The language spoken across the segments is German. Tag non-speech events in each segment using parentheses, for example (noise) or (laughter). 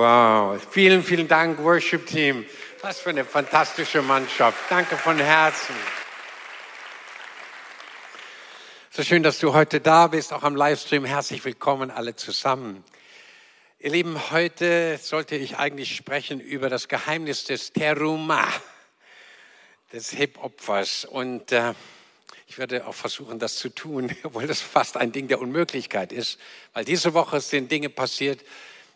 Wow, vielen, vielen Dank, Worship Team. Was für eine fantastische Mannschaft. Danke von Herzen. So schön, dass du heute da bist, auch am Livestream. Herzlich willkommen alle zusammen. Ihr Lieben, heute sollte ich eigentlich sprechen über das Geheimnis des Teruma, des Hip-Opfers. Und äh, ich werde auch versuchen, das zu tun, (laughs) obwohl das fast ein Ding der Unmöglichkeit ist, weil diese Woche sind Dinge passiert,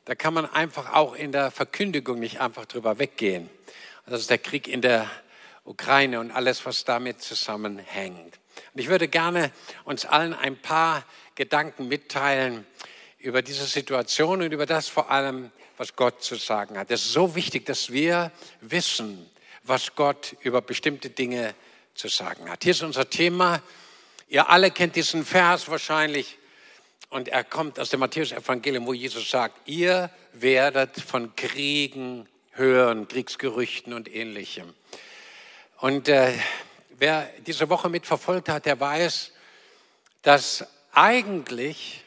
da kann man einfach auch in der Verkündigung nicht einfach drüber weggehen. Das ist der Krieg in der Ukraine und alles, was damit zusammenhängt. Und ich würde gerne uns allen ein paar Gedanken mitteilen über diese Situation und über das vor allem, was Gott zu sagen hat. Es ist so wichtig, dass wir wissen, was Gott über bestimmte Dinge zu sagen hat. Hier ist unser Thema. Ihr alle kennt diesen Vers wahrscheinlich. Und er kommt aus dem Matthäus-Evangelium, wo Jesus sagt, ihr werdet von Kriegen hören, Kriegsgerüchten und ähnlichem. Und äh, wer diese Woche mitverfolgt hat, der weiß, dass eigentlich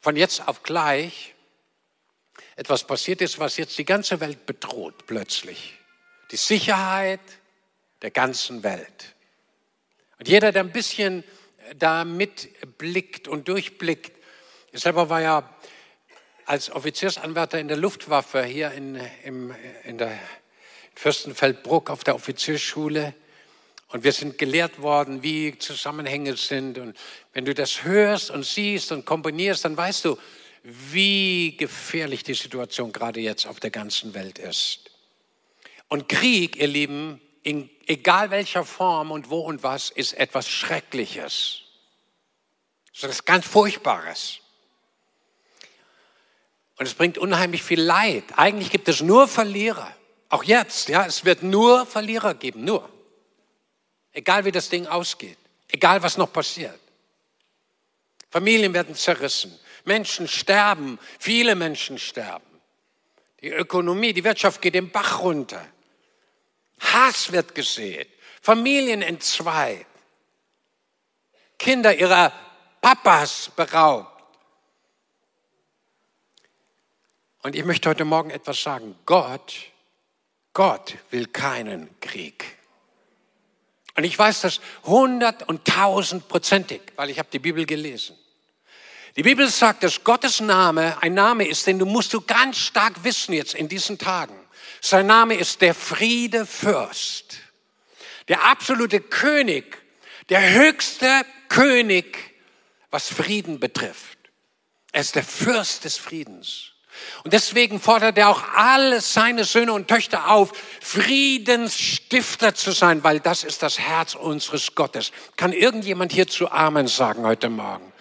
von jetzt auf gleich etwas passiert ist, was jetzt die ganze Welt bedroht plötzlich. Die Sicherheit der ganzen Welt. Und jeder, der ein bisschen da mitblickt und durchblickt, ich selber war ja als Offiziersanwärter in der Luftwaffe hier in, im, in der Fürstenfeldbruck auf der Offiziersschule. Und wir sind gelehrt worden, wie Zusammenhänge sind. Und wenn du das hörst und siehst und komponierst, dann weißt du, wie gefährlich die Situation gerade jetzt auf der ganzen Welt ist. Und Krieg, ihr Lieben, in egal welcher Form und wo und was, ist etwas Schreckliches. Das ist ganz Furchtbares. Und es bringt unheimlich viel Leid. Eigentlich gibt es nur Verlierer. Auch jetzt, ja, es wird nur Verlierer geben, nur. Egal wie das Ding ausgeht, egal was noch passiert. Familien werden zerrissen, Menschen sterben, viele Menschen sterben. Die Ökonomie, die Wirtschaft geht den Bach runter. Hass wird gesät, Familien entzweit, Kinder ihrer Papas beraubt. Und ich möchte heute Morgen etwas sagen. Gott, Gott will keinen Krieg. Und ich weiß das hundert und tausendprozentig, weil ich habe die Bibel gelesen. Die Bibel sagt, dass Gottes Name ein Name ist, den du musst du ganz stark wissen jetzt in diesen Tagen. Sein Name ist der Friedefürst, der absolute König, der höchste König, was Frieden betrifft. Er ist der Fürst des Friedens. Und deswegen fordert er auch alle seine Söhne und Töchter auf, Friedensstifter zu sein, weil das ist das Herz unseres Gottes. Kann irgendjemand hierzu Amen sagen heute Morgen?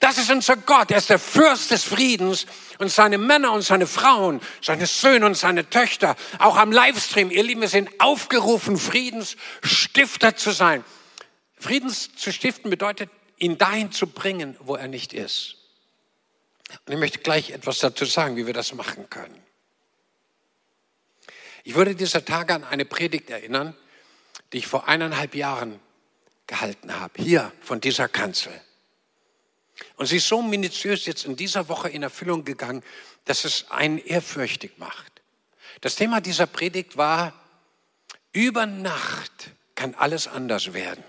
Das ist unser Gott. Er ist der Fürst des Friedens und seine Männer und seine Frauen, seine Söhne und seine Töchter, auch am Livestream, ihr Lieben, wir sind aufgerufen, Friedensstifter zu sein. Friedens zu stiften bedeutet, ihn dahin zu bringen, wo er nicht ist. Und ich möchte gleich etwas dazu sagen, wie wir das machen können. Ich würde dieser Tage an eine Predigt erinnern, die ich vor eineinhalb Jahren gehalten habe, hier von dieser Kanzel. Und sie ist so minutiös jetzt in dieser Woche in Erfüllung gegangen, dass es einen ehrfürchtig macht. Das Thema dieser Predigt war, über Nacht kann alles anders werden.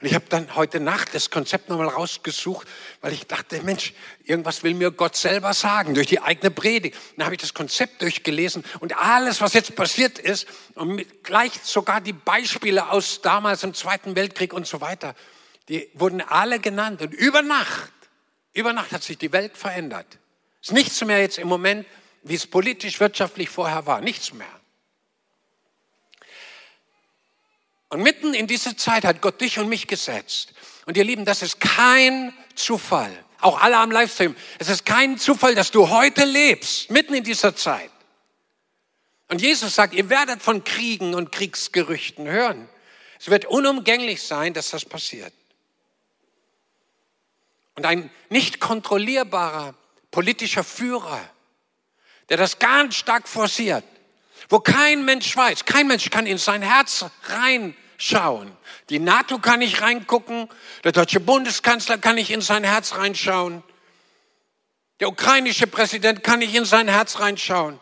Und ich habe dann heute Nacht das Konzept nochmal rausgesucht, weil ich dachte, Mensch, irgendwas will mir Gott selber sagen durch die eigene Predigt. Dann habe ich das Konzept durchgelesen und alles, was jetzt passiert ist, und gleich sogar die Beispiele aus damals im Zweiten Weltkrieg und so weiter, die wurden alle genannt. Und über Nacht, über Nacht hat sich die Welt verändert. Es ist nichts mehr jetzt im Moment, wie es politisch, wirtschaftlich vorher war. Nichts mehr. Und mitten in diese Zeit hat Gott dich und mich gesetzt. Und ihr Lieben, das ist kein Zufall. Auch alle am Livestream. Es ist kein Zufall, dass du heute lebst, mitten in dieser Zeit. Und Jesus sagt, ihr werdet von Kriegen und Kriegsgerüchten hören. Es wird unumgänglich sein, dass das passiert. Und ein nicht kontrollierbarer politischer Führer, der das ganz stark forciert, wo kein Mensch weiß, kein Mensch kann in sein Herz reinschauen. Die NATO kann nicht reingucken, der deutsche Bundeskanzler kann nicht in sein Herz reinschauen, der ukrainische Präsident kann nicht in sein Herz reinschauen.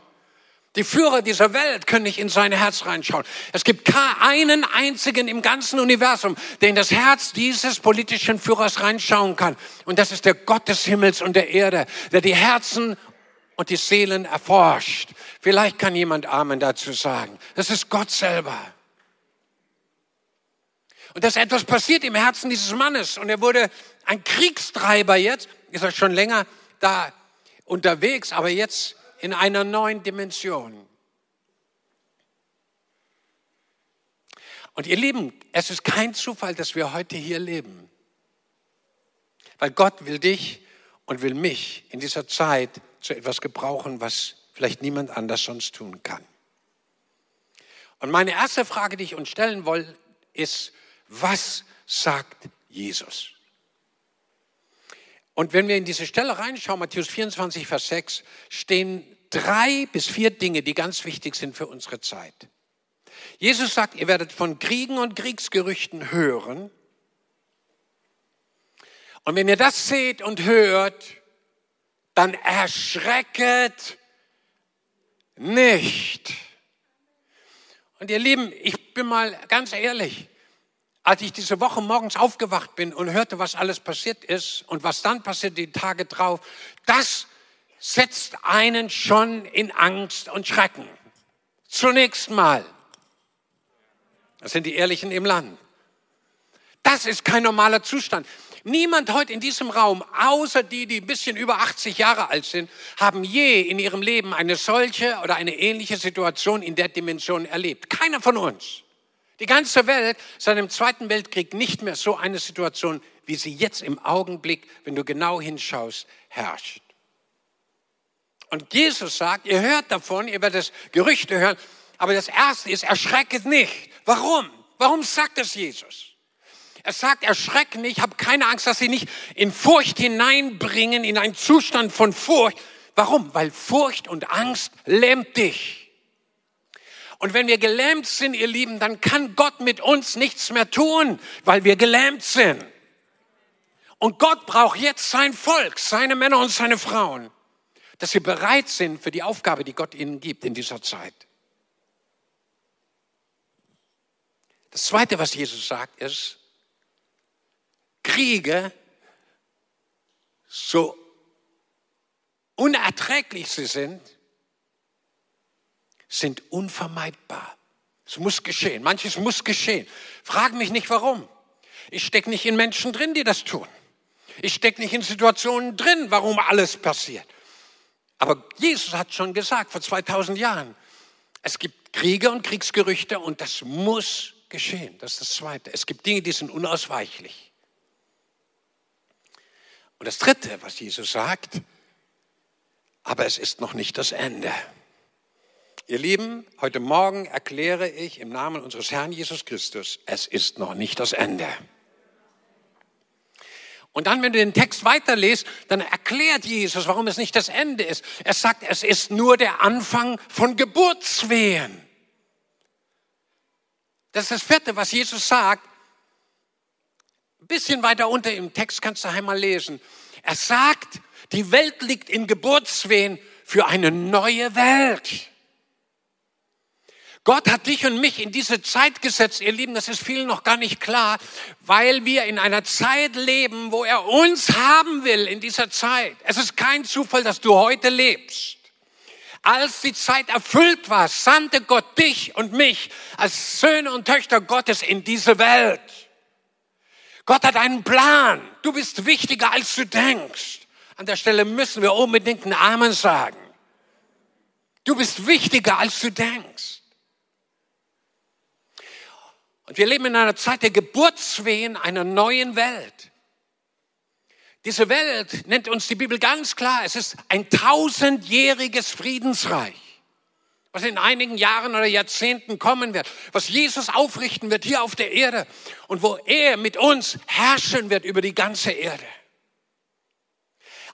Die Führer dieser Welt können nicht in sein Herz reinschauen. Es gibt keinen einzigen im ganzen Universum, der in das Herz dieses politischen Führers reinschauen kann. Und das ist der Gott des Himmels und der Erde, der die Herzen und die Seelen erforscht. Vielleicht kann jemand Amen dazu sagen. Das ist Gott selber. Und dass etwas passiert im Herzen dieses Mannes und er wurde ein Kriegstreiber jetzt, ist er schon länger da unterwegs, aber jetzt in einer neuen Dimension. Und ihr Lieben, es ist kein Zufall, dass wir heute hier leben. Weil Gott will dich und will mich in dieser Zeit zu etwas gebrauchen, was vielleicht niemand anders sonst tun kann. Und meine erste Frage, die ich uns stellen will, ist, was sagt Jesus? Und wenn wir in diese Stelle reinschauen, Matthäus 24, Vers 6, stehen drei bis vier Dinge, die ganz wichtig sind für unsere Zeit. Jesus sagt, ihr werdet von Kriegen und Kriegsgerüchten hören. Und wenn ihr das seht und hört, dann erschrecket nicht. Und ihr Lieben, ich bin mal ganz ehrlich, als ich diese Woche morgens aufgewacht bin und hörte, was alles passiert ist und was dann passiert die Tage drauf, das setzt einen schon in Angst und Schrecken. Zunächst mal. Das sind die Ehrlichen im Land. Das ist kein normaler Zustand. Niemand heute in diesem Raum, außer die, die ein bisschen über 80 Jahre alt sind, haben je in ihrem Leben eine solche oder eine ähnliche Situation in der Dimension erlebt. Keiner von uns. Die ganze Welt seit dem Zweiten Weltkrieg nicht mehr so eine Situation, wie sie jetzt im Augenblick, wenn du genau hinschaust, herrscht. Und Jesus sagt, ihr hört davon, ihr werdet Gerüchte hören, aber das Erste ist, erschrecket nicht. Warum? Warum sagt das Jesus? Er sagt, erschreck nicht, hab keine Angst, dass sie nicht in Furcht hineinbringen, in einen Zustand von Furcht. Warum? Weil Furcht und Angst lähmt dich. Und wenn wir gelähmt sind, ihr Lieben, dann kann Gott mit uns nichts mehr tun, weil wir gelähmt sind. Und Gott braucht jetzt sein Volk, seine Männer und seine Frauen dass sie bereit sind für die Aufgabe, die Gott ihnen gibt in dieser Zeit. Das Zweite, was Jesus sagt, ist, Kriege, so unerträglich sie sind, sind unvermeidbar. Es muss geschehen. Manches muss geschehen. Frag mich nicht warum. Ich stecke nicht in Menschen drin, die das tun. Ich stecke nicht in Situationen drin, warum alles passiert. Aber Jesus hat schon gesagt, vor 2000 Jahren, es gibt Kriege und Kriegsgerüchte und das muss geschehen. Das ist das Zweite. Es gibt Dinge, die sind unausweichlich. Und das Dritte, was Jesus sagt, aber es ist noch nicht das Ende. Ihr Lieben, heute Morgen erkläre ich im Namen unseres Herrn Jesus Christus, es ist noch nicht das Ende. Und dann, wenn du den Text weiterliest, dann erklärt Jesus, warum es nicht das Ende ist. Er sagt, es ist nur der Anfang von Geburtswehen. Das ist das vierte, was Jesus sagt. Ein bisschen weiter unter im Text kannst du einmal lesen. Er sagt, die Welt liegt in Geburtswehen für eine neue Welt. Gott hat dich und mich in diese Zeit gesetzt, ihr Lieben, das ist vielen noch gar nicht klar, weil wir in einer Zeit leben, wo er uns haben will in dieser Zeit. Es ist kein Zufall, dass du heute lebst. Als die Zeit erfüllt war, sandte Gott dich und mich als Söhne und Töchter Gottes in diese Welt. Gott hat einen Plan. Du bist wichtiger, als du denkst. An der Stelle müssen wir unbedingt einen Amen sagen. Du bist wichtiger, als du denkst. Und wir leben in einer Zeit der Geburtswehen einer neuen Welt. Diese Welt nennt uns die Bibel ganz klar, es ist ein tausendjähriges Friedensreich. Was in einigen Jahren oder Jahrzehnten kommen wird, was Jesus aufrichten wird hier auf der Erde und wo er mit uns herrschen wird über die ganze Erde.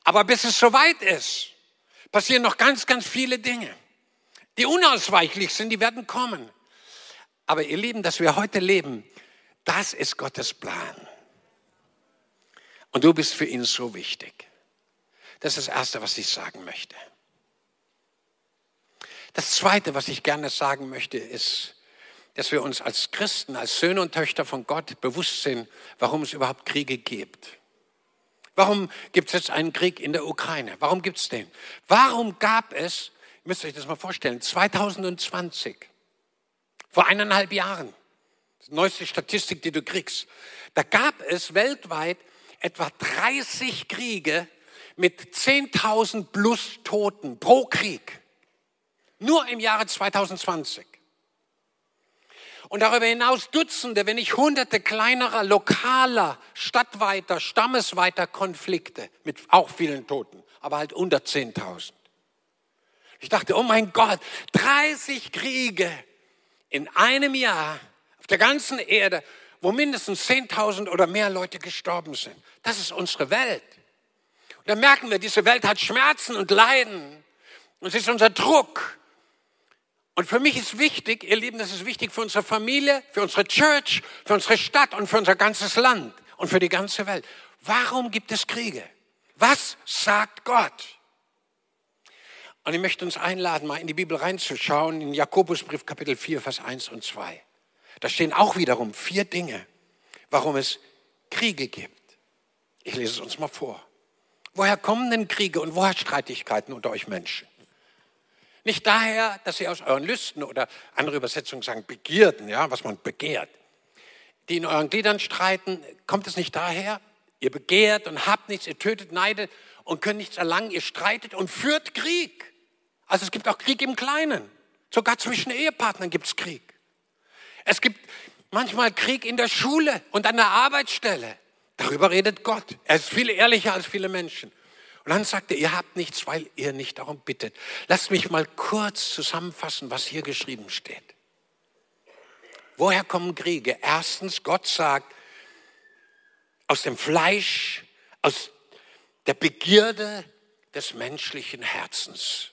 Aber bis es soweit ist, passieren noch ganz, ganz viele Dinge, die unausweichlich sind, die werden kommen. Aber ihr Lieben, dass wir heute leben, das ist Gottes Plan. Und du bist für ihn so wichtig. Das ist das Erste, was ich sagen möchte. Das Zweite, was ich gerne sagen möchte, ist, dass wir uns als Christen, als Söhne und Töchter von Gott bewusst sind, warum es überhaupt Kriege gibt. Warum gibt es jetzt einen Krieg in der Ukraine? Warum gibt es den? Warum gab es, ihr müsst euch das mal vorstellen, 2020, vor eineinhalb Jahren, die neueste Statistik, die du kriegst, da gab es weltweit etwa 30 Kriege mit 10.000 plus Toten pro Krieg. Nur im Jahre 2020. Und darüber hinaus Dutzende, wenn nicht Hunderte kleinerer, lokaler, stadtweiter, stammesweiter Konflikte mit auch vielen Toten, aber halt unter 10.000. Ich dachte, oh mein Gott, 30 Kriege in einem Jahr auf der ganzen Erde, wo mindestens 10.000 oder mehr Leute gestorben sind. Das ist unsere Welt. Und da merken wir, diese Welt hat Schmerzen und Leiden. Und es ist unser Druck. Und für mich ist wichtig, ihr Lieben, das ist wichtig für unsere Familie, für unsere Church, für unsere Stadt und für unser ganzes Land und für die ganze Welt. Warum gibt es Kriege? Was sagt Gott? Und ich möchte uns einladen, mal in die Bibel reinzuschauen, in Jakobusbrief Kapitel 4, Vers 1 und 2. Da stehen auch wiederum vier Dinge, warum es Kriege gibt. Ich lese es uns mal vor. Woher kommen denn Kriege und woher Streitigkeiten unter euch Menschen? Nicht daher, dass ihr aus euren Lüsten oder andere Übersetzungen sagen Begierden, ja, was man begehrt, die in euren Gliedern streiten, kommt es nicht daher? Ihr begehrt und habt nichts, ihr tötet, neidet und könnt nichts erlangen, ihr streitet und führt Krieg. Also es gibt auch Krieg im Kleinen. Sogar zwischen Ehepartnern gibt es Krieg. Es gibt manchmal Krieg in der Schule und an der Arbeitsstelle. Darüber redet Gott. Er ist viel ehrlicher als viele Menschen. Und dann sagt er, ihr habt nichts, weil ihr nicht darum bittet. Lasst mich mal kurz zusammenfassen, was hier geschrieben steht. Woher kommen Kriege? Erstens, Gott sagt, aus dem Fleisch, aus der Begierde des menschlichen Herzens.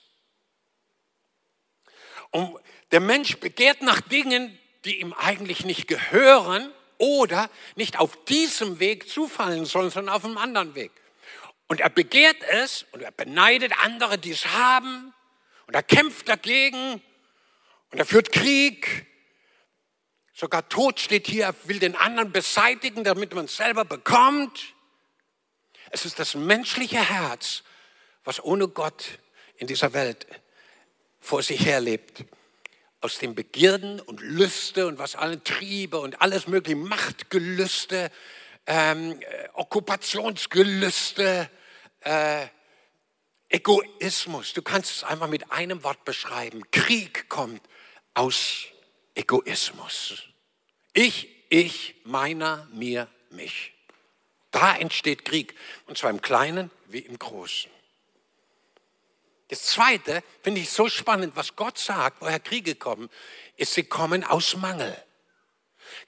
Und der Mensch begehrt nach Dingen, die ihm eigentlich nicht gehören oder nicht auf diesem Weg zufallen sollen, sondern auf einem anderen Weg. Und er begehrt es und er beneidet andere, die es haben und er kämpft dagegen und er führt Krieg. Sogar Tod steht hier, er will den anderen beseitigen, damit man es selber bekommt. Es ist das menschliche Herz, was ohne Gott in dieser Welt vor sich herlebt. Aus den Begierden und Lüste und was alle Triebe und alles mögliche, Machtgelüste, ähm, äh, Okkupationsgelüste, äh, Egoismus. Du kannst es einfach mit einem Wort beschreiben. Krieg kommt aus Egoismus. Ich, ich, meiner, mir, mich. Da entsteht Krieg. Und zwar im Kleinen wie im Großen. Das Zweite finde ich so spannend, was Gott sagt, woher Kriege kommen, ist, sie kommen aus Mangel.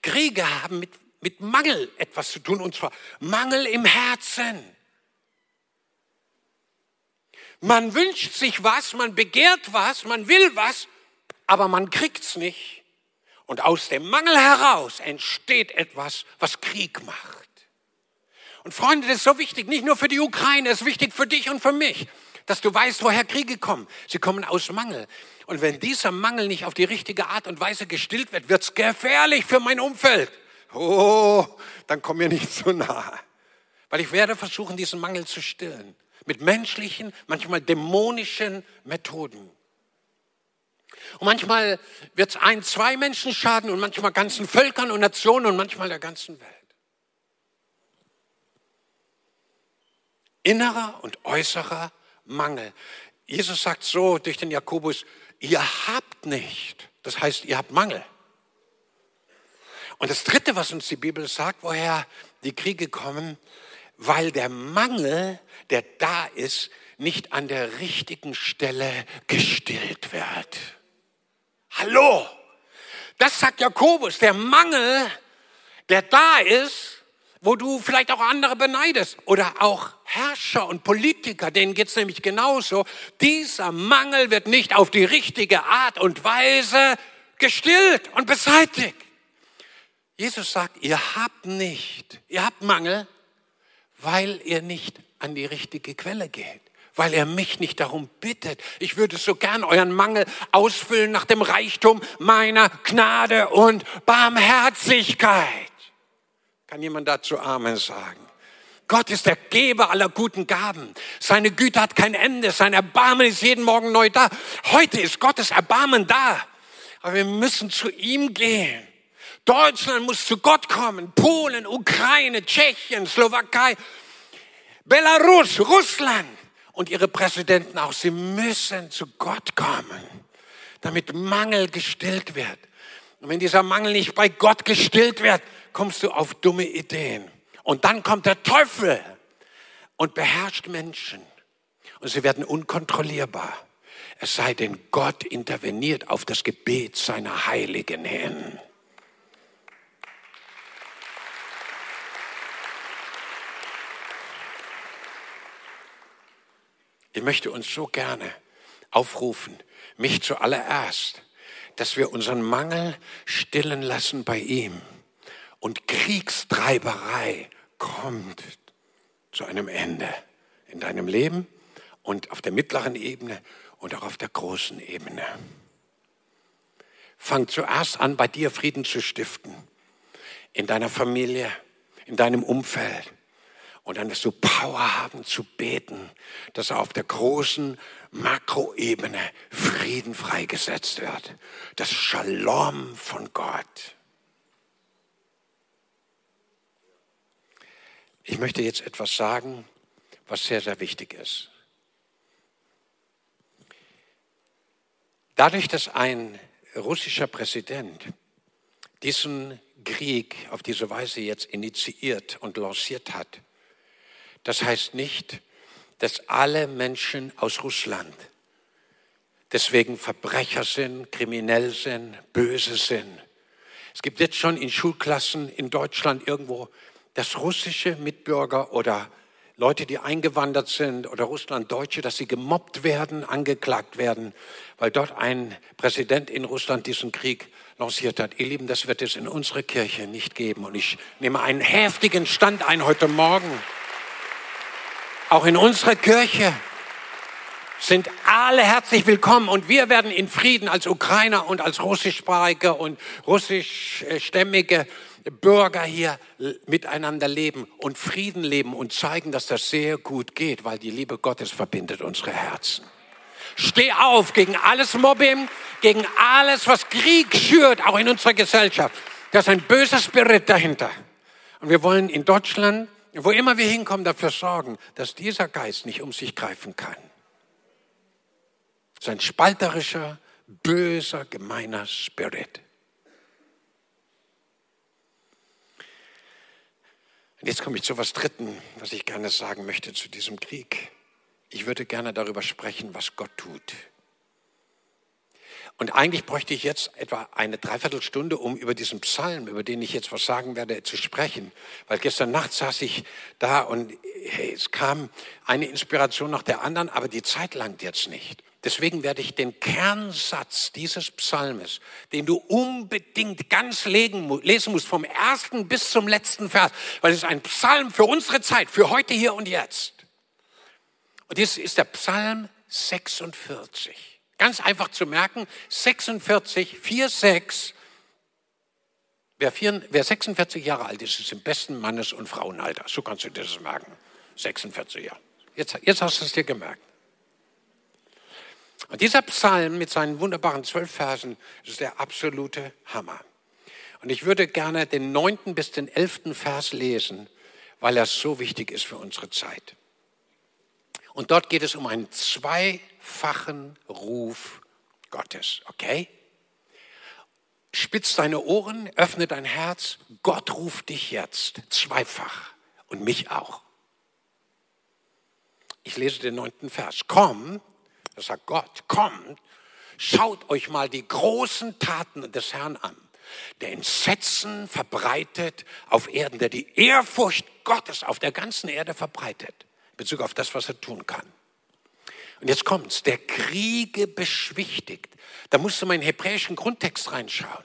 Kriege haben mit, mit Mangel etwas zu tun, und zwar Mangel im Herzen. Man wünscht sich was, man begehrt was, man will was, aber man kriegt's nicht. Und aus dem Mangel heraus entsteht etwas, was Krieg macht. Und Freunde, das ist so wichtig, nicht nur für die Ukraine, es ist wichtig für dich und für mich, dass du weißt, woher Kriege kommen. Sie kommen aus Mangel. Und wenn dieser Mangel nicht auf die richtige Art und Weise gestillt wird, wird's gefährlich für mein Umfeld. Oh, dann komm mir nicht so nah. Weil ich werde versuchen, diesen Mangel zu stillen mit menschlichen, manchmal dämonischen Methoden. Und manchmal wird es ein, zwei Menschen schaden und manchmal ganzen Völkern und Nationen und manchmal der ganzen Welt. Innerer und äußerer Mangel. Jesus sagt so durch den Jakobus, ihr habt nicht. Das heißt, ihr habt Mangel. Und das Dritte, was uns die Bibel sagt, woher die Kriege kommen, weil der Mangel, der da ist, nicht an der richtigen Stelle gestillt wird. Hallo? Das sagt Jakobus. Der Mangel, der da ist, wo du vielleicht auch andere beneidest oder auch Herrscher und Politiker, denen geht's nämlich genauso. Dieser Mangel wird nicht auf die richtige Art und Weise gestillt und beseitigt. Jesus sagt, ihr habt nicht, ihr habt Mangel, weil ihr nicht an die richtige Quelle geht weil er mich nicht darum bittet. Ich würde so gern euren Mangel ausfüllen nach dem Reichtum meiner Gnade und Barmherzigkeit. Kann jemand dazu Amen sagen? Gott ist der Geber aller guten Gaben. Seine Güte hat kein Ende. Sein Erbarmen ist jeden Morgen neu da. Heute ist Gottes Erbarmen da. Aber wir müssen zu ihm gehen. Deutschland muss zu Gott kommen. Polen, Ukraine, Tschechien, Slowakei, Belarus, Russland und ihre Präsidenten auch, sie müssen zu Gott kommen, damit Mangel gestillt wird. Und wenn dieser Mangel nicht bei Gott gestillt wird, kommst du auf dumme Ideen. Und dann kommt der Teufel und beherrscht Menschen. Und sie werden unkontrollierbar. Es sei denn, Gott interveniert auf das Gebet seiner Heiligen hin. Ich möchte uns so gerne aufrufen, mich zuallererst, dass wir unseren Mangel stillen lassen bei ihm. Und Kriegstreiberei kommt zu einem Ende in deinem Leben und auf der mittleren Ebene und auch auf der großen Ebene. Fang zuerst an, bei dir Frieden zu stiften, in deiner Familie, in deinem Umfeld und dann wirst du Power haben zu beten, dass auf der großen Makroebene Frieden freigesetzt wird. Das Shalom von Gott. Ich möchte jetzt etwas sagen, was sehr, sehr wichtig ist. Dadurch, dass ein russischer Präsident diesen Krieg auf diese Weise jetzt initiiert und lanciert hat, das heißt nicht, dass alle Menschen aus Russland deswegen Verbrecher sind, kriminell sind, böse sind. Es gibt jetzt schon in Schulklassen in Deutschland irgendwo, dass russische Mitbürger oder Leute, die eingewandert sind oder Russlanddeutsche, dass sie gemobbt werden, angeklagt werden, weil dort ein Präsident in Russland diesen Krieg lanciert hat. Ihr Lieben, das wird es in unserer Kirche nicht geben. Und ich nehme einen heftigen Stand ein heute Morgen. Auch in unserer Kirche sind alle herzlich willkommen und wir werden in Frieden als Ukrainer und als russischsprachige und russischstämmige Bürger hier miteinander leben und Frieden leben und zeigen, dass das sehr gut geht, weil die Liebe Gottes verbindet unsere Herzen. Steh auf gegen alles Mobbing, gegen alles, was Krieg schürt, auch in unserer Gesellschaft. Da ist ein böser Spirit dahinter. Und wir wollen in Deutschland wo immer wir hinkommen, dafür sorgen, dass dieser Geist nicht um sich greifen kann. Sein spalterischer, böser, gemeiner Spirit. Und jetzt komme ich zu was Dritten, was ich gerne sagen möchte zu diesem Krieg. Ich würde gerne darüber sprechen, was Gott tut. Und eigentlich bräuchte ich jetzt etwa eine Dreiviertelstunde, um über diesen Psalm, über den ich jetzt was sagen werde, zu sprechen. Weil gestern Nacht saß ich da und es kam eine Inspiration nach der anderen, aber die Zeit langt jetzt nicht. Deswegen werde ich den Kernsatz dieses Psalmes, den du unbedingt ganz lesen musst, vom ersten bis zum letzten Vers, weil es ist ein Psalm für unsere Zeit, für heute, hier und jetzt. Und dies ist der Psalm 46. Ganz einfach zu merken, 46, 4, 6. Wer, 4, wer 46 Jahre alt ist, ist im besten Mannes- und Frauenalter. So kannst du dir das merken. 46 Jahre. Jetzt, jetzt hast du es dir gemerkt. Und dieser Psalm mit seinen wunderbaren zwölf Versen ist der absolute Hammer. Und ich würde gerne den neunten bis den elften Vers lesen, weil er so wichtig ist für unsere Zeit. Und dort geht es um einen zweifachen Ruf Gottes, okay? Spitz deine Ohren, öffne dein Herz. Gott ruft dich jetzt zweifach und mich auch. Ich lese den neunten Vers. Komm, das sagt Gott, kommt, schaut euch mal die großen Taten des Herrn an, der Entsetzen verbreitet auf Erden, der die Ehrfurcht Gottes auf der ganzen Erde verbreitet, Bezug auf das, was er tun kann. Und jetzt kommt's, der Kriege beschwichtigt. Da musst du mal in den hebräischen Grundtext reinschauen.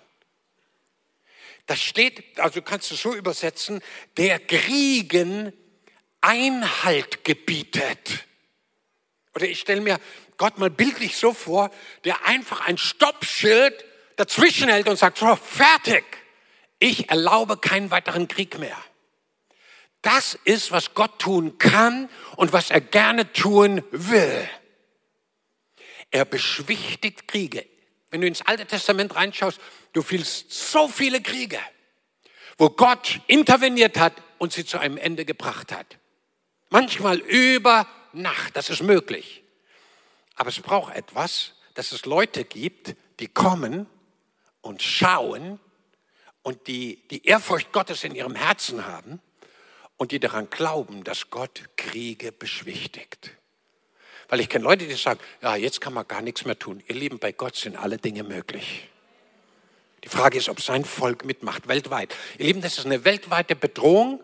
Da steht, also kannst du so übersetzen, der Kriegen Einhalt gebietet. Oder ich stelle mir Gott mal bildlich so vor, der einfach ein Stoppschild dazwischen hält und sagt, so, fertig. Ich erlaube keinen weiteren Krieg mehr. Das ist, was Gott tun kann und was er gerne tun will. Er beschwichtigt Kriege. Wenn du ins Alte Testament reinschaust, du fühlst so viele Kriege, wo Gott interveniert hat und sie zu einem Ende gebracht hat. Manchmal über Nacht, das ist möglich. Aber es braucht etwas, dass es Leute gibt, die kommen und schauen und die die Ehrfurcht Gottes in ihrem Herzen haben und die daran glauben, dass Gott Kriege beschwichtigt. Weil ich kenne Leute, die sagen, ja, jetzt kann man gar nichts mehr tun. Ihr Lieben, bei Gott sind alle Dinge möglich. Die Frage ist, ob sein Volk mitmacht, weltweit. Ihr Lieben, das ist eine weltweite Bedrohung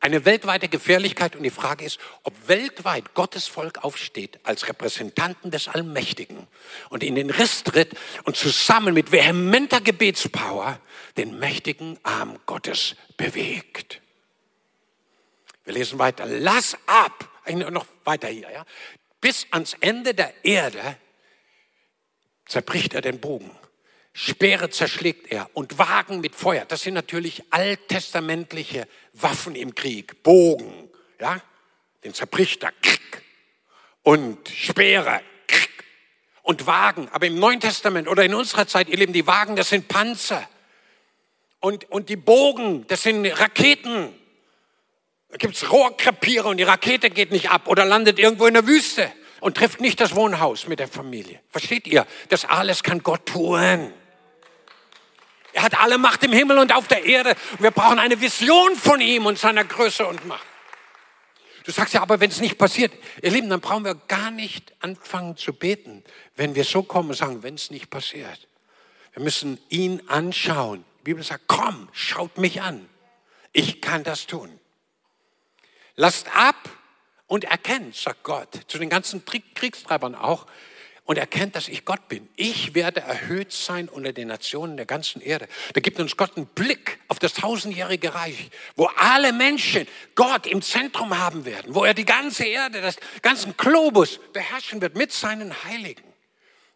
eine weltweite Gefährlichkeit und die Frage ist, ob weltweit Gottes Volk aufsteht als Repräsentanten des Allmächtigen und in den Riss tritt und zusammen mit vehementer Gebetspower den mächtigen Arm Gottes bewegt. Wir lesen weiter. Lass ab, noch weiter hier, ja. Bis ans Ende der Erde zerbricht er den Bogen. Speere zerschlägt er und Wagen mit Feuer. Das sind natürlich alttestamentliche Waffen im Krieg. Bogen, ja, den zerbricht er. Und Speere und Wagen. Aber im Neuen Testament oder in unserer Zeit, ihr Lieben, die Wagen, das sind Panzer. Und, und die Bogen, das sind Raketen. Da gibt's Rohrkrepierer und die Rakete geht nicht ab oder landet irgendwo in der Wüste und trifft nicht das Wohnhaus mit der Familie. Versteht ihr? Das alles kann Gott tun. Er hat alle Macht im Himmel und auf der Erde. Wir brauchen eine Vision von ihm und seiner Größe und Macht. Du sagst ja, aber wenn es nicht passiert, ihr Lieben, dann brauchen wir gar nicht anfangen zu beten, wenn wir so kommen und sagen, wenn es nicht passiert. Wir müssen ihn anschauen. Die Bibel sagt, komm, schaut mich an. Ich kann das tun. Lasst ab und erkennt, sagt Gott, zu den ganzen Kriegstreibern auch, und erkennt, dass ich Gott bin. Ich werde erhöht sein unter den Nationen der ganzen Erde. Da gibt uns Gott einen Blick auf das tausendjährige Reich, wo alle Menschen Gott im Zentrum haben werden, wo er die ganze Erde, das ganzen Globus beherrschen wird mit seinen Heiligen.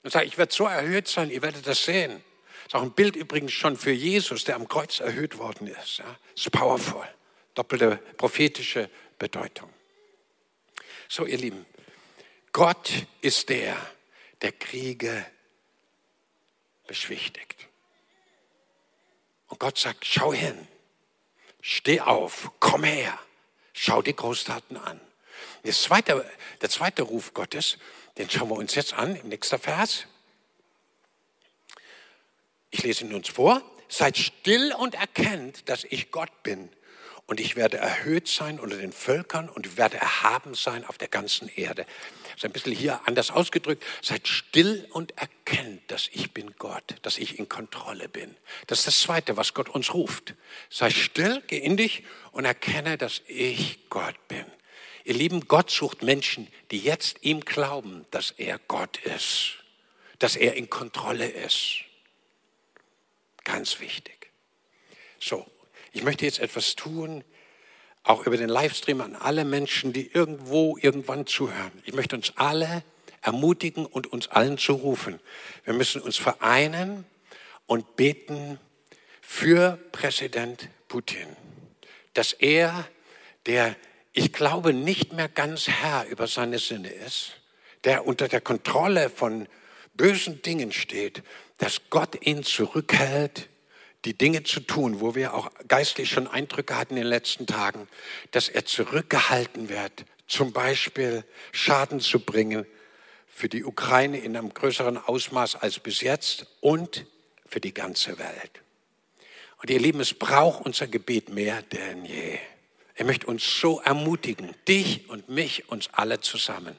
Und sagt, ich werde so erhöht sein, ihr werdet das sehen. Das ist auch ein Bild übrigens schon für Jesus, der am Kreuz erhöht worden ist. Ja, ist powerful. Doppelte prophetische Bedeutung. So, ihr Lieben, Gott ist der, der Kriege beschwichtigt. Und Gott sagt, schau hin, steh auf, komm her, schau die Großtaten an. Das zweite, der zweite Ruf Gottes, den schauen wir uns jetzt an im nächsten Vers. Ich lese ihn uns vor. Seid still und erkennt, dass ich Gott bin und ich werde erhöht sein unter den Völkern und werde erhaben sein auf der ganzen Erde. Das ist ein bisschen hier anders ausgedrückt. Seid still und erkennt, dass ich bin Gott, dass ich in Kontrolle bin. Das ist das Zweite, was Gott uns ruft. Sei still, geh in dich und erkenne, dass ich Gott bin. Ihr Lieben, Gott sucht Menschen, die jetzt ihm glauben, dass er Gott ist, dass er in Kontrolle ist. Ganz wichtig. So, ich möchte jetzt etwas tun, auch über den Livestream an alle Menschen, die irgendwo irgendwann zuhören. Ich möchte uns alle ermutigen und uns allen zurufen. Wir müssen uns vereinen und beten für Präsident Putin, dass er, der ich glaube nicht mehr ganz Herr über seine Sinne ist, der unter der Kontrolle von bösen Dingen steht, dass Gott ihn zurückhält die Dinge zu tun, wo wir auch geistlich schon Eindrücke hatten in den letzten Tagen, dass er zurückgehalten wird, zum Beispiel Schaden zu bringen für die Ukraine in einem größeren Ausmaß als bis jetzt und für die ganze Welt. Und ihr Lieben, es braucht unser Gebet mehr denn je. Er möchte uns so ermutigen, dich und mich, uns alle zusammen.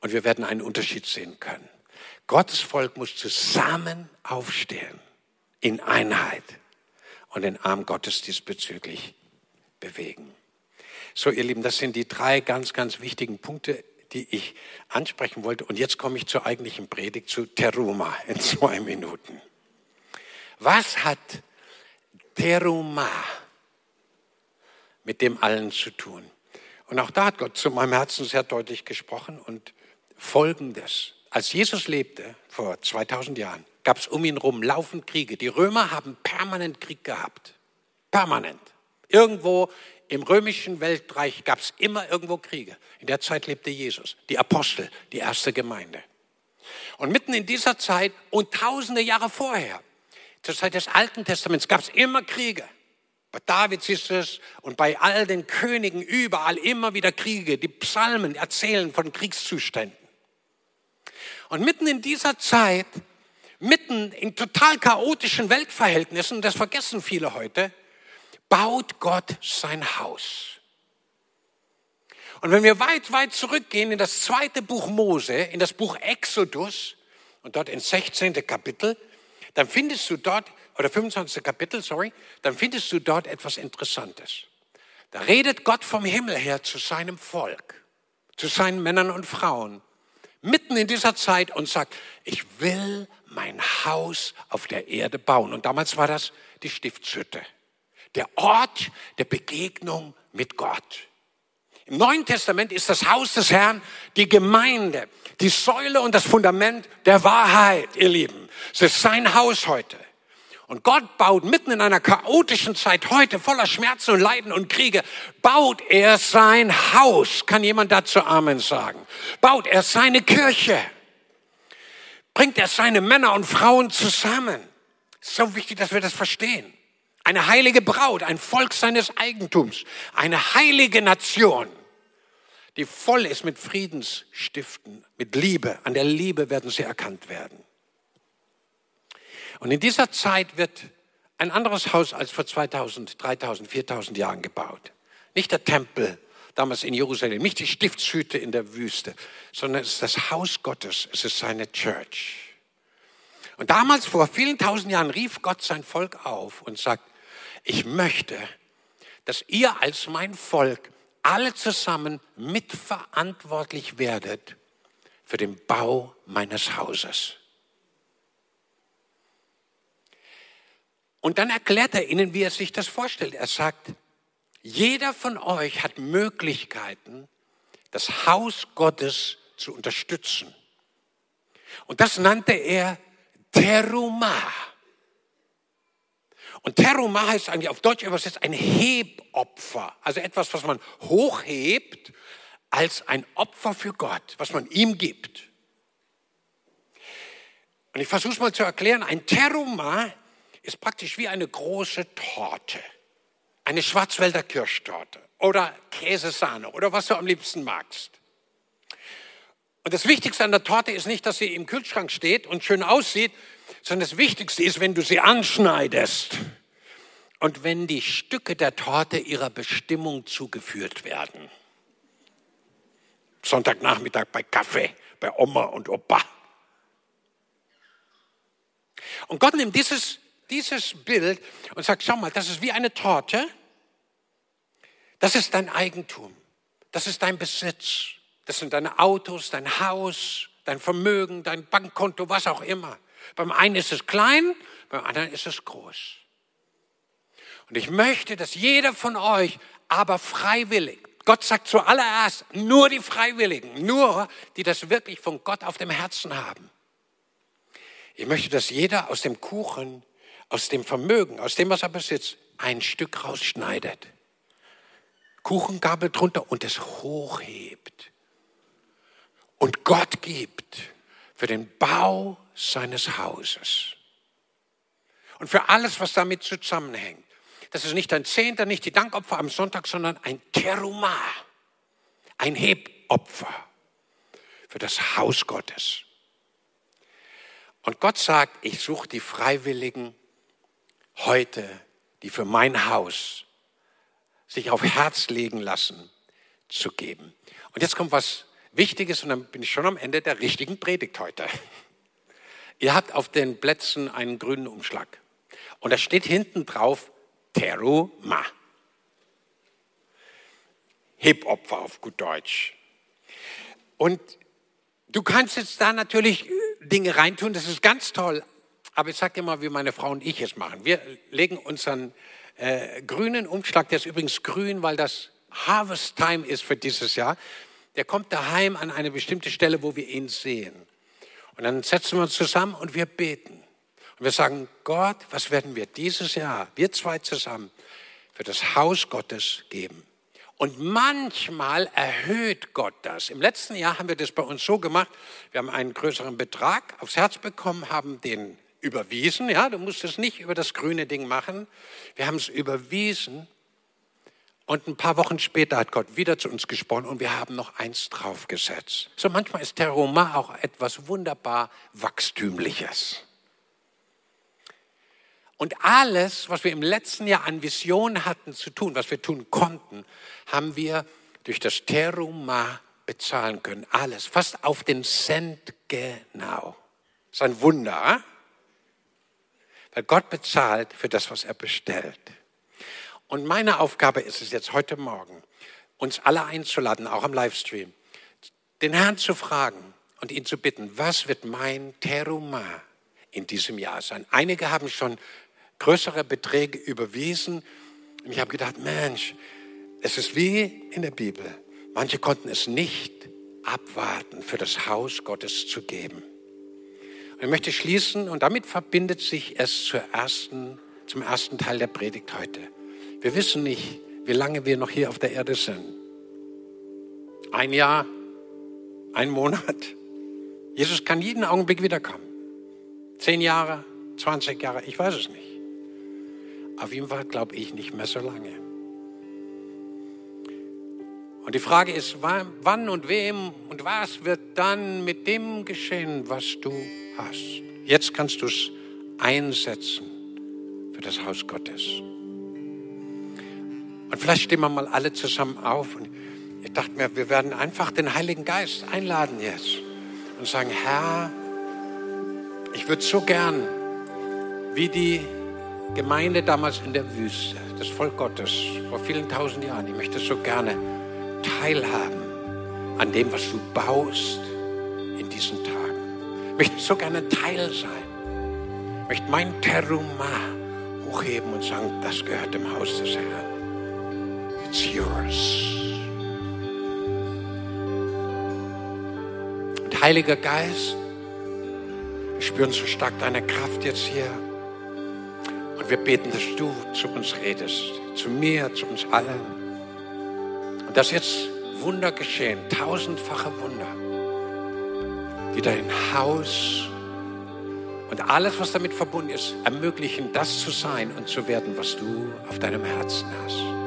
Und wir werden einen Unterschied sehen können. Gottes Volk muss zusammen aufstehen, in Einheit und den Arm Gottes diesbezüglich bewegen. So, ihr Lieben, das sind die drei ganz, ganz wichtigen Punkte, die ich ansprechen wollte. Und jetzt komme ich zur eigentlichen Predigt, zu Teruma in zwei Minuten. Was hat Teruma mit dem allen zu tun? Und auch da hat Gott zu meinem Herzen sehr deutlich gesprochen und Folgendes. Als Jesus lebte, vor 2000 Jahren, gab es um ihn herum laufend Kriege. Die Römer haben permanent Krieg gehabt. Permanent. Irgendwo im römischen Weltreich gab es immer irgendwo Kriege. In der Zeit lebte Jesus, die Apostel, die erste Gemeinde. Und mitten in dieser Zeit und tausende Jahre vorher, zur Zeit des Alten Testaments, gab es immer Kriege. Bei Davids ist es und bei all den Königen überall immer wieder Kriege. Die Psalmen erzählen von Kriegszuständen. Und mitten in dieser Zeit, mitten in total chaotischen Weltverhältnissen, das vergessen viele heute, baut Gott sein Haus. Und wenn wir weit, weit zurückgehen in das zweite Buch Mose, in das Buch Exodus und dort ins 16. Kapitel, dann findest du dort, oder 25. Kapitel, sorry, dann findest du dort etwas Interessantes. Da redet Gott vom Himmel her zu seinem Volk, zu seinen Männern und Frauen, mitten in dieser Zeit und sagt, ich will mein Haus auf der Erde bauen. Und damals war das die Stiftshütte der Ort der Begegnung mit Gott. Im Neuen Testament ist das Haus des Herrn die Gemeinde, die Säule und das Fundament der Wahrheit, ihr Lieben. Es ist sein Haus heute. Und Gott baut mitten in einer chaotischen Zeit heute voller Schmerzen und Leiden und Kriege, baut er sein Haus. Kann jemand dazu Amen sagen? Baut er seine Kirche. Bringt er seine Männer und Frauen zusammen. So wichtig, dass wir das verstehen. Eine heilige Braut, ein Volk seines Eigentums, eine heilige Nation, die voll ist mit Friedensstiften, mit Liebe. An der Liebe werden sie erkannt werden. Und in dieser Zeit wird ein anderes Haus als vor 2000, 3000, 4000 Jahren gebaut. Nicht der Tempel damals in Jerusalem, nicht die Stiftshüte in der Wüste, sondern es ist das Haus Gottes, es ist seine Church. Und damals, vor vielen tausend Jahren, rief Gott sein Volk auf und sagt, ich möchte, dass ihr als mein Volk alle zusammen mitverantwortlich werdet für den Bau meines Hauses. Und dann erklärt er ihnen, wie er sich das vorstellt. Er sagt, jeder von euch hat Möglichkeiten, das Haus Gottes zu unterstützen. Und das nannte er Terumah. Und Teruma heißt eigentlich auf Deutsch übersetzt ein Hebopfer, also etwas, was man hochhebt als ein Opfer für Gott, was man ihm gibt. Und ich versuche es mal zu erklären. Ein Teruma ist praktisch wie eine große Torte, eine Schwarzwälder Kirschtorte oder Käsesahne oder was du am liebsten magst. Und das Wichtigste an der Torte ist nicht, dass sie im Kühlschrank steht und schön aussieht, sondern das Wichtigste ist, wenn du sie anschneidest und wenn die Stücke der Torte ihrer Bestimmung zugeführt werden. Sonntagnachmittag bei Kaffee, bei Oma und Opa. Und Gott nimmt dieses, dieses Bild und sagt, schau mal, das ist wie eine Torte. Das ist dein Eigentum. Das ist dein Besitz. Das sind deine Autos, dein Haus, dein Vermögen, dein Bankkonto, was auch immer. Beim einen ist es klein, beim anderen ist es groß. Und ich möchte, dass jeder von euch aber freiwillig, Gott sagt zuallererst, nur die Freiwilligen, nur die das wirklich von Gott auf dem Herzen haben. Ich möchte, dass jeder aus dem Kuchen, aus dem Vermögen, aus dem, was er besitzt, ein Stück rausschneidet. Kuchengabel drunter und es hochhebt. Und Gott gibt für den Bau seines Hauses. Und für alles, was damit zusammenhängt. Das ist nicht ein Zehnter, nicht die Dankopfer am Sonntag, sondern ein Teruma, ein Hebopfer für das Haus Gottes. Und Gott sagt, ich suche die Freiwilligen heute, die für mein Haus sich auf Herz legen lassen, zu geben. Und jetzt kommt was Wichtiges und dann bin ich schon am Ende der richtigen Predigt heute. Ihr habt auf den Plätzen einen grünen Umschlag. Und da steht hinten drauf Teruma. Hebopfer auf gut Deutsch. Und du kannst jetzt da natürlich Dinge reintun, das ist ganz toll. Aber ich sage mal, wie meine Frau und ich es machen. Wir legen unseren äh, grünen Umschlag, der ist übrigens grün, weil das Harvest Time ist für dieses Jahr. Der kommt daheim an eine bestimmte Stelle, wo wir ihn sehen. Und dann setzen wir uns zusammen und wir beten. Und wir sagen, Gott, was werden wir dieses Jahr, wir zwei zusammen, für das Haus Gottes geben? Und manchmal erhöht Gott das. Im letzten Jahr haben wir das bei uns so gemacht, wir haben einen größeren Betrag aufs Herz bekommen, haben den überwiesen. Ja, du musst es nicht über das grüne Ding machen. Wir haben es überwiesen. Und ein paar Wochen später hat Gott wieder zu uns gesprochen und wir haben noch eins draufgesetzt. So manchmal ist der Roma auch etwas wunderbar Wachstümliches. Und alles, was wir im letzten Jahr an Visionen hatten zu tun, was wir tun konnten, haben wir durch das Teruma bezahlen können. Alles, fast auf den Cent genau. Das ist ein Wunder. Weil Gott bezahlt für das, was er bestellt. Und meine Aufgabe ist es jetzt heute Morgen, uns alle einzuladen, auch am Livestream, den Herrn zu fragen und ihn zu bitten, was wird mein Teruma in diesem Jahr sein? Einige haben schon größere Beträge überwiesen und ich habe gedacht, Mensch, es ist wie in der Bibel. Manche konnten es nicht abwarten, für das Haus Gottes zu geben. Ich möchte schließen und damit verbindet sich es zur ersten, zum ersten Teil der Predigt heute. Wir wissen nicht, wie lange wir noch hier auf der Erde sind. Ein Jahr, ein Monat. Jesus kann jeden Augenblick wiederkommen. Zehn Jahre, 20 Jahre, ich weiß es nicht. Auf jeden Fall glaube ich nicht mehr so lange. Und die Frage ist, wann und wem und was wird dann mit dem geschehen, was du hast. Jetzt kannst du es einsetzen für das Haus Gottes. Und vielleicht stehen wir mal alle zusammen auf und ich dachte mir, wir werden einfach den Heiligen Geist einladen jetzt und sagen, Herr, ich würde so gern, wie die Gemeinde damals in der Wüste, das Volk Gottes vor vielen tausend Jahren, ich möchte so gerne teilhaben an dem, was du baust in diesen Tagen möchte so gerne Teil sein. möchte mein Teruma hochheben und sagen, das gehört dem Haus des Herrn. It's yours. Und Heiliger Geist, wir spüren so stark deine Kraft jetzt hier. Und wir beten, dass du zu uns redest, zu mir, zu uns allen. Und dass jetzt Wunder geschehen, tausendfache Wunder die dein Haus und alles, was damit verbunden ist, ermöglichen, das zu sein und zu werden, was du auf deinem Herzen hast.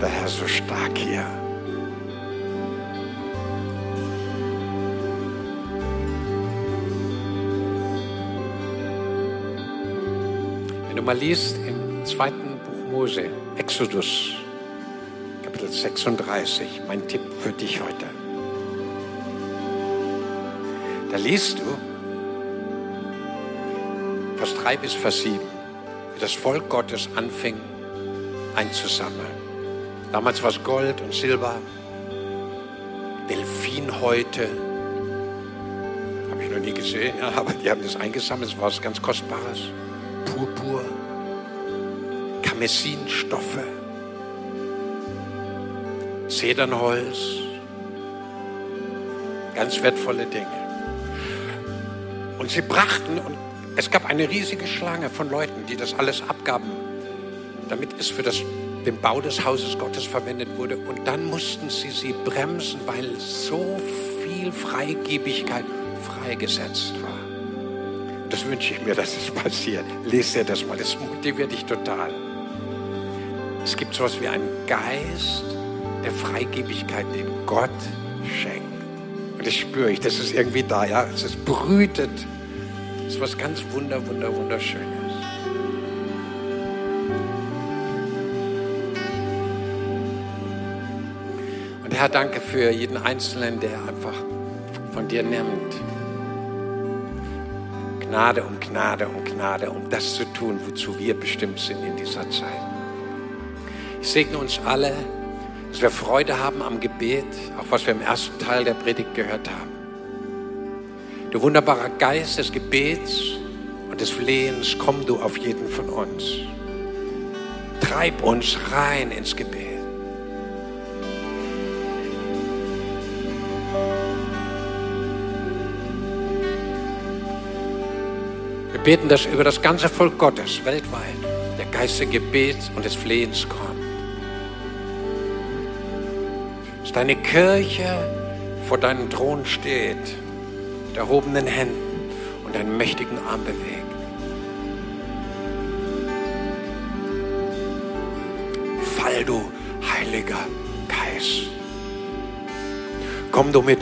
Der Herr so stark hier. Wenn du mal liest im zweiten Buch Mose, Exodus, Kapitel 36, mein Tipp für dich heute. Da liest du Vers 3 bis Vers 7, wie das Volk Gottes anfing einzusammeln. Damals war es Gold und Silber, Delfinhäute. Habe ich noch nie gesehen, ja, aber die haben das eingesammelt. Es war was ganz Kostbares. Purpur, Kamessinstoffe, Zedernholz, ganz wertvolle Dinge. Und sie brachten, und es gab eine riesige Schlange von Leuten, die das alles abgaben, damit es für das, den Bau des Hauses Gottes verwendet wurde. Und dann mussten sie sie bremsen, weil so viel Freigebigkeit freigesetzt war. Das wünsche ich mir, dass es passiert. Lest dir das mal, das motiviert dich total. Es gibt sowas wie einen Geist der Freigebigkeit, den Gott schenkt. Und das spüre ich, das ist irgendwie da, ja. Es ist brütet. Es ist was ganz wunder, wunder, wunderschönes. Herr, danke für jeden Einzelnen, der einfach von dir nimmt. Gnade um Gnade um Gnade, um das zu tun, wozu wir bestimmt sind in dieser Zeit. Ich segne uns alle, dass wir Freude haben am Gebet, auch was wir im ersten Teil der Predigt gehört haben. Du wunderbarer Geist des Gebets und des Flehens, komm du auf jeden von uns. Treib uns rein ins Gebet. Beten, dass über das ganze Volk Gottes weltweit der Geist des Gebets und des Flehens kommt. Dass deine Kirche vor deinem Thron steht, mit erhobenen Händen und einen mächtigen Arm bewegt. Fall du, Heiliger Geist. Komm du mit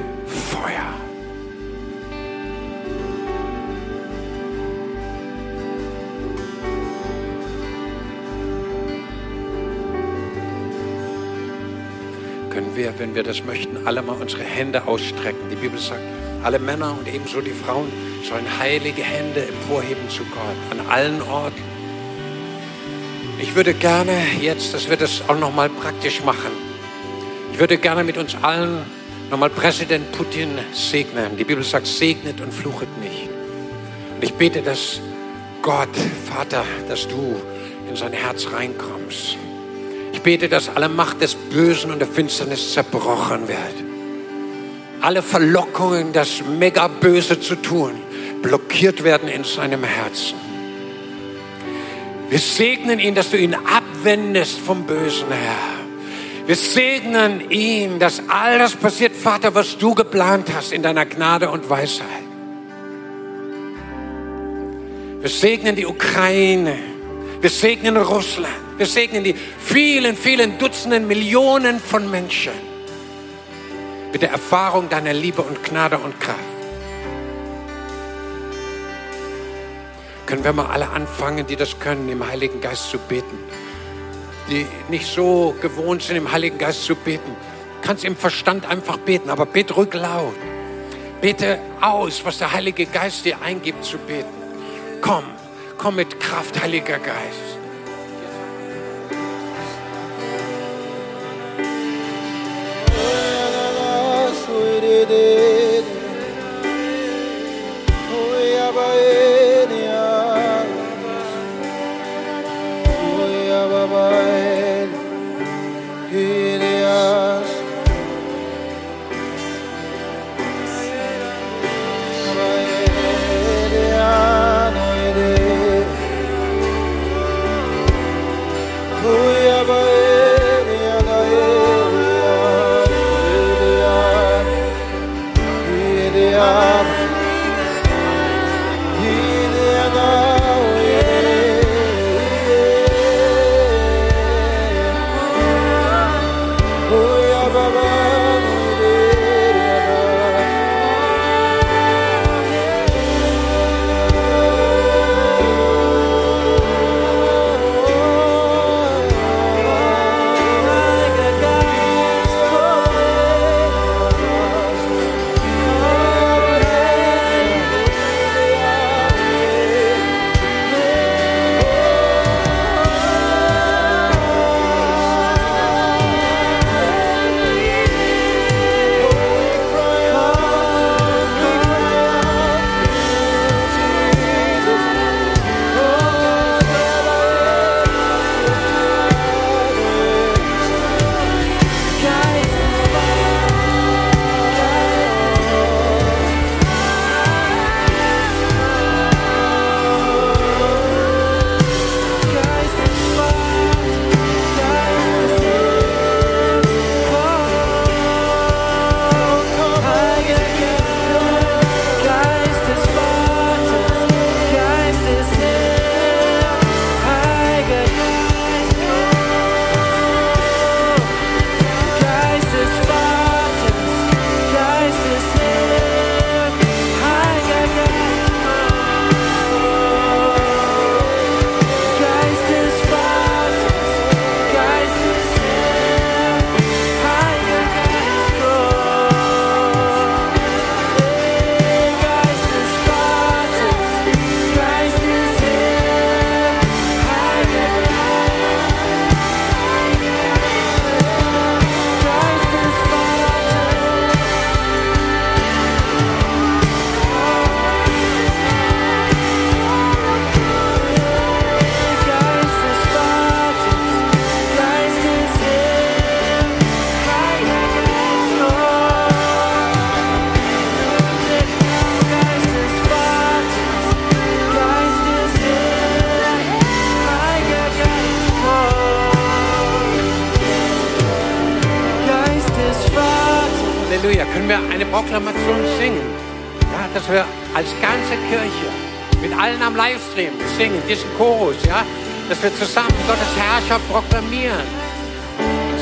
können wir, wenn wir das möchten, alle mal unsere Hände ausstrecken. Die Bibel sagt, alle Männer und ebenso die Frauen sollen heilige Hände emporheben zu Gott an allen Orten. Ich würde gerne jetzt, dass wir das auch nochmal praktisch machen. Ich würde gerne mit uns allen nochmal Präsident Putin segnen. Die Bibel sagt, segnet und fluchet nicht. Und ich bete, dass Gott, Vater, dass du in sein Herz reinkommst. Ich bete, dass alle Macht des Bösen und der Finsternis zerbrochen wird. Alle Verlockungen, das mega Böse zu tun, blockiert werden in seinem Herzen. Wir segnen ihn, dass du ihn abwendest vom Bösen, Herr. Wir segnen ihn, dass all das passiert, Vater, was du geplant hast in deiner Gnade und Weisheit. Wir segnen die Ukraine. Wir segnen Russland. Wir segnen die vielen, vielen Dutzenden Millionen von Menschen mit der Erfahrung deiner Liebe und Gnade und Kraft. Können wir mal alle anfangen, die das können, im Heiligen Geist zu beten? Die nicht so gewohnt sind, im Heiligen Geist zu beten. Kannst im Verstand einfach beten, aber bete ruhig laut. Bete aus, was der Heilige Geist dir eingibt zu beten. Komm, Komm mit Kraft, Heiliger Geist. Yeah,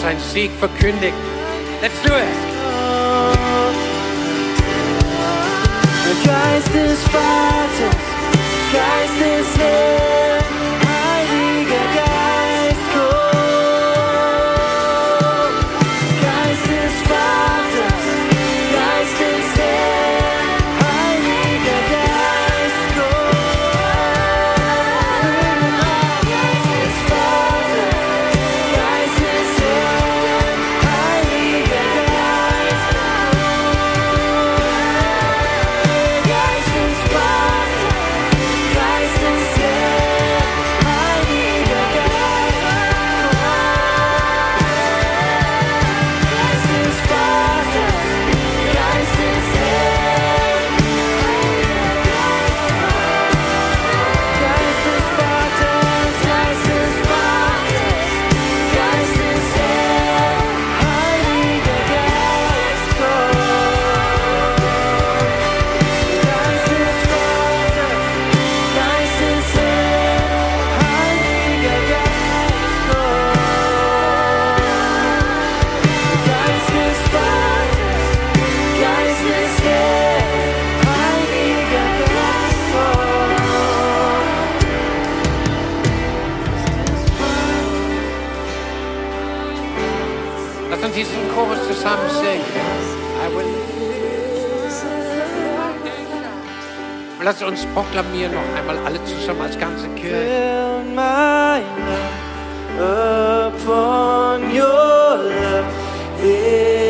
seinen Sieg verkündigen. Let's do it. Geist des Vaters, Geist des Herrn, Lass uns diesen Chorus zusammen singen. I will. Und lass uns proklamieren noch einmal alle zusammen als ganze Kirche. Upon your love.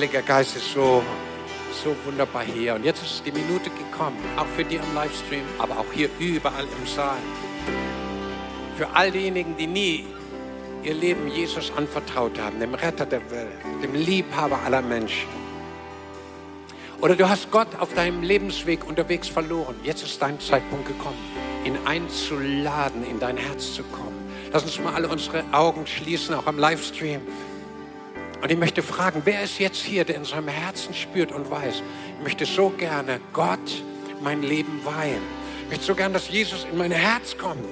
Heiliger Geist ist so, so wunderbar hier. Und jetzt ist die Minute gekommen, auch für die am Livestream, aber auch hier überall im Saal. Für all diejenigen, die nie ihr Leben Jesus anvertraut haben, dem Retter der Welt, dem Liebhaber aller Menschen. Oder du hast Gott auf deinem Lebensweg unterwegs verloren. Jetzt ist dein Zeitpunkt gekommen, ihn einzuladen, in dein Herz zu kommen. Lass uns mal alle unsere Augen schließen, auch am Livestream. Und ich möchte fragen, wer ist jetzt hier, der in seinem Herzen spürt und weiß, ich möchte so gerne Gott mein Leben weihen. Ich möchte so gerne, dass Jesus in mein Herz kommt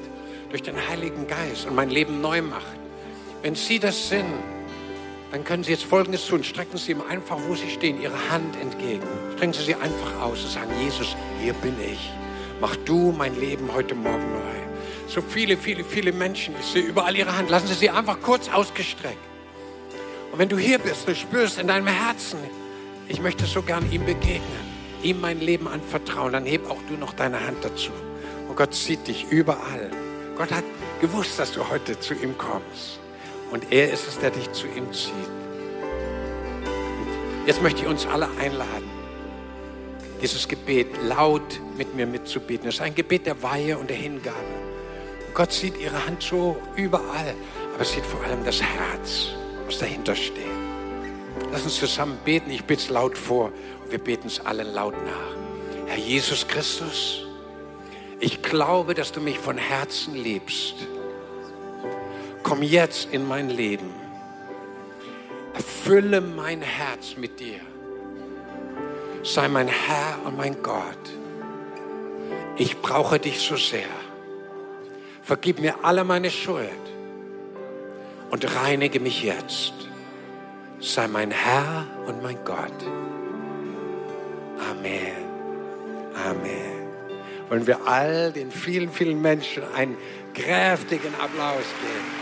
durch den Heiligen Geist und mein Leben neu macht. Wenn Sie das sind, dann können Sie jetzt Folgendes tun. Strecken Sie ihm einfach, wo Sie stehen, Ihre Hand entgegen. Strecken Sie sie einfach aus und sagen, Jesus, hier bin ich. Mach du mein Leben heute Morgen neu. So viele, viele, viele Menschen, ich sehe überall Ihre Hand. Lassen Sie sie einfach kurz ausgestreckt. Und wenn du hier bist, du spürst in deinem Herzen, ich möchte so gern ihm begegnen, ihm mein Leben anvertrauen, dann heb auch du noch deine Hand dazu. Und Gott sieht dich überall. Gott hat gewusst, dass du heute zu ihm kommst. Und er ist es, der dich zu ihm zieht. Jetzt möchte ich uns alle einladen, dieses Gebet laut mit mir mitzubeten. Es ist ein Gebet der Weihe und der Hingabe. Gott sieht ihre Hand so überall, aber sieht vor allem das Herz, was dahinter steht. Lass uns zusammen beten. Ich bitte es laut vor und wir beten es allen laut nach. Herr Jesus Christus, ich glaube, dass du mich von Herzen liebst. Komm jetzt in mein Leben. Erfülle mein Herz mit dir. Sei mein Herr und mein Gott. Ich brauche dich so sehr. Vergib mir alle meine Schuld und reinige mich jetzt. Sei mein Herr und mein Gott. Amen. Amen. Wollen wir all den vielen, vielen Menschen einen kräftigen Applaus geben.